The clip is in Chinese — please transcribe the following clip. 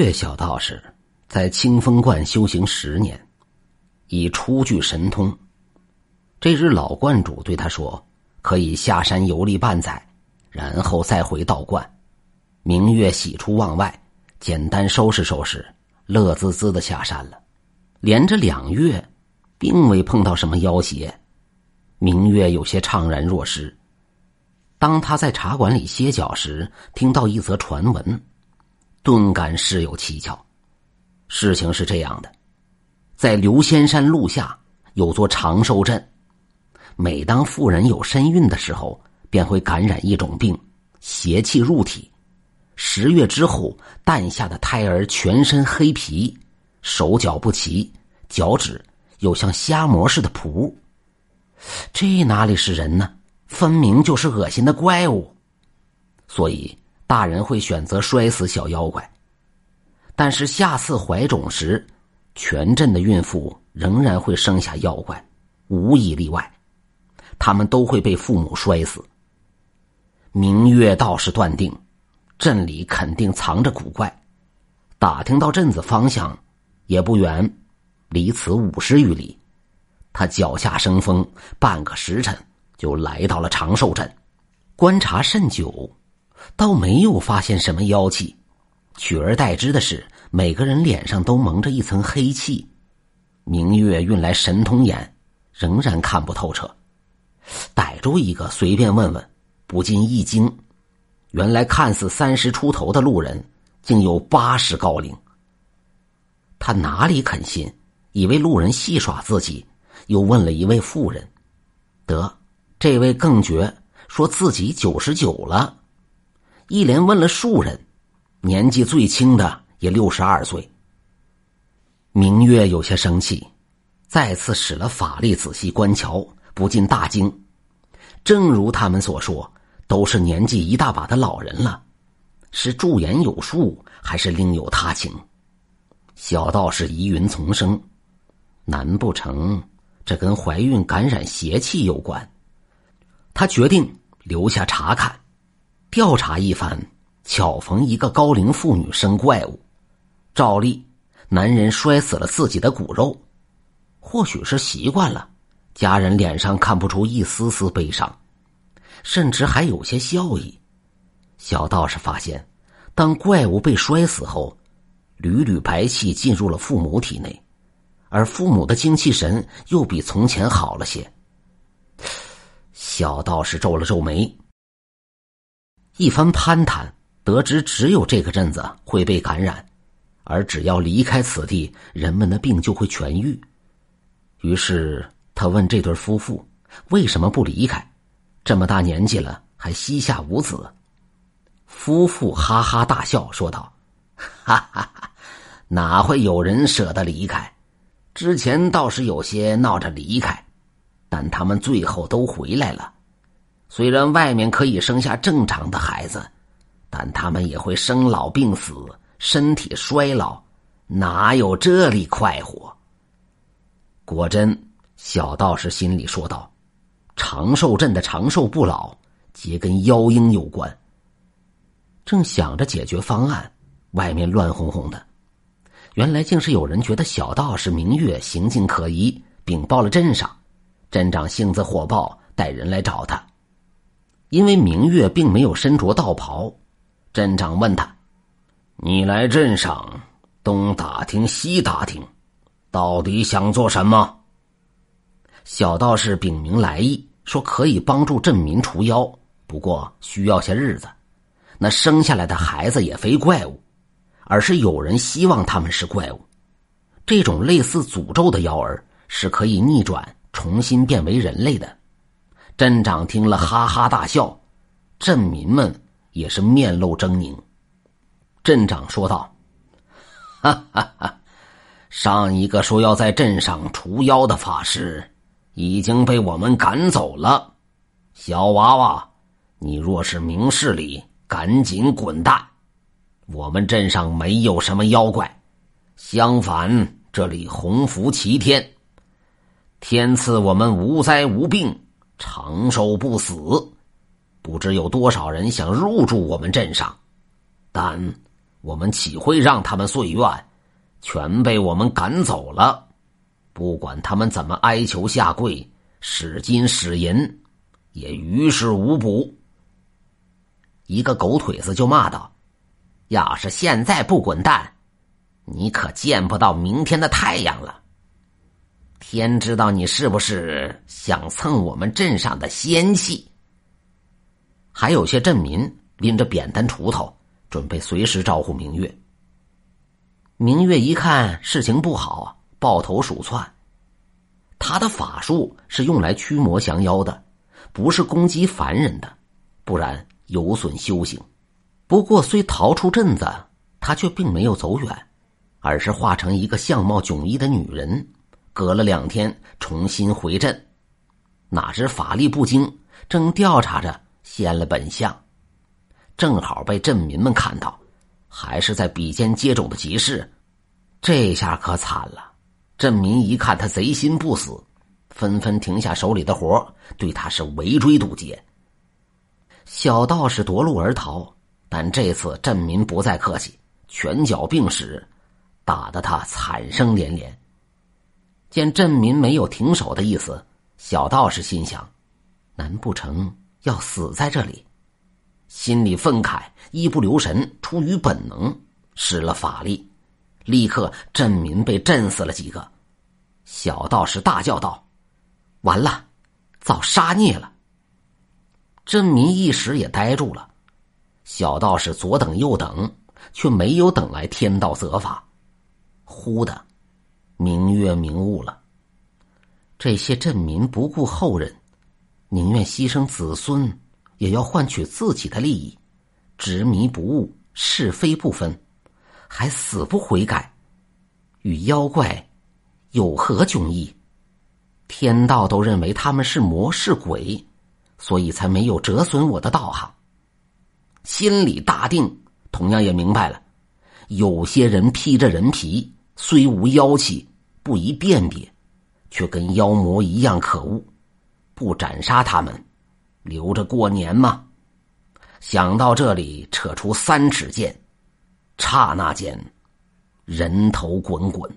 月小道士在清风观修行十年，已初具神通。这日，老观主对他说：“可以下山游历半载，然后再回道观。”明月喜出望外，简单收拾收拾，乐滋滋的下山了。连着两月，并未碰到什么妖邪，明月有些怅然若失。当他在茶馆里歇脚时，听到一则传闻。顿感事有蹊跷。事情是这样的，在刘仙山路下有座长寿镇，每当妇人有身孕的时候，便会感染一种病，邪气入体。十月之后诞下的胎儿全身黑皮，手脚不齐，脚趾有像虾膜似的蹼。这哪里是人呢？分明就是恶心的怪物。所以。大人会选择摔死小妖怪，但是下次怀种时，全镇的孕妇仍然会生下妖怪，无一例外，他们都会被父母摔死。明月道士断定，镇里肯定藏着古怪，打听到镇子方向，也不远，离此五十余里。他脚下生风，半个时辰就来到了长寿镇，观察甚久。倒没有发现什么妖气，取而代之的是每个人脸上都蒙着一层黑气。明月运来神通眼，仍然看不透彻。逮住一个随便问问，不禁一惊：原来看似三十出头的路人，竟有八十高龄。他哪里肯信，以为路人戏耍自己，又问了一位妇人：“得，这位更绝，说自己九十九了。”一连问了数人，年纪最轻的也六十二岁。明月有些生气，再次使了法力仔细观瞧，不禁大惊。正如他们所说，都是年纪一大把的老人了，是驻颜有术，还是另有他情？小道士疑云丛生，难不成这跟怀孕感染邪气有关？他决定留下查看。调查一番，巧逢一个高龄妇女生怪物。照例，男人摔死了自己的骨肉，或许是习惯了，家人脸上看不出一丝丝悲伤，甚至还有些笑意。小道士发现，当怪物被摔死后，缕缕白气进入了父母体内，而父母的精气神又比从前好了些。小道士皱了皱眉。一番攀谈，得知只有这个镇子会被感染，而只要离开此地，人们的病就会痊愈。于是他问这对夫妇：“为什么不离开？这么大年纪了，还膝下无子？”夫妇哈哈大笑，说道：“哈哈哈，哪会有人舍得离开？之前倒是有些闹着离开，但他们最后都回来了。”虽然外面可以生下正常的孩子，但他们也会生老病死，身体衰老，哪有这里快活？果真，小道士心里说道：“长寿镇的长寿不老，皆跟妖婴有关。”正想着解决方案，外面乱哄哄的，原来竟是有人觉得小道士明月行径可疑，禀报了镇上。镇长性子火爆，带人来找他。因为明月并没有身着道袍，镇长问他：“你来镇上东打听西打听，到底想做什么？”小道士禀明来意，说可以帮助镇民除妖，不过需要些日子。那生下来的孩子也非怪物，而是有人希望他们是怪物。这种类似诅咒的妖儿是可以逆转，重新变为人类的。镇长听了，哈哈大笑，镇民们也是面露狰狞。镇长说道：“哈哈哈，上一个说要在镇上除妖的法师，已经被我们赶走了。小娃娃，你若是明事理，赶紧滚蛋！我们镇上没有什么妖怪，相反，这里洪福齐天，天赐我们无灾无病。”长寿不死，不知有多少人想入住我们镇上，但我们岂会让他们遂愿？全被我们赶走了。不管他们怎么哀求下跪、使金使银，也于事无补。一个狗腿子就骂道：“要是现在不滚蛋，你可见不到明天的太阳了。天知道你是不是想蹭我们镇上的仙气？”还有些镇民拎着扁担、锄头，准备随时招呼明月。明月一看事情不好，抱头鼠窜。他的法术是用来驱魔降妖的，不是攻击凡人的，不然有损修行。不过虽逃出镇子，他却并没有走远，而是化成一个相貌迥异的女人，隔了两天重新回镇。哪知法力不精，正调查着，现了本相，正好被镇民们看到。还是在比肩接踵的集市，这下可惨了。镇民一看他贼心不死，纷纷停下手里的活对他是围追堵截。小道士夺路而逃，但这次镇民不再客气，拳脚并使，打得他惨声连连。见镇民没有停手的意思，小道士心想：难不成要死在这里？心里愤慨，一不留神，出于本能使了法力，立刻镇民被震死了几个。小道士大叫道：“完了，遭杀孽了！”镇民一时也呆住了。小道士左等右等，却没有等来天道责罚。忽的，明月明悟了。这些镇民不顾后人，宁愿牺牲子孙。也要换取自己的利益，执迷不悟，是非不分，还死不悔改，与妖怪有何迥异？天道都认为他们是魔是鬼，所以才没有折损我的道行。心里大定，同样也明白了，有些人披着人皮，虽无妖气，不宜辨别，却跟妖魔一样可恶，不斩杀他们。留着过年吗？想到这里，扯出三尺剑，刹那间，人头滚滚。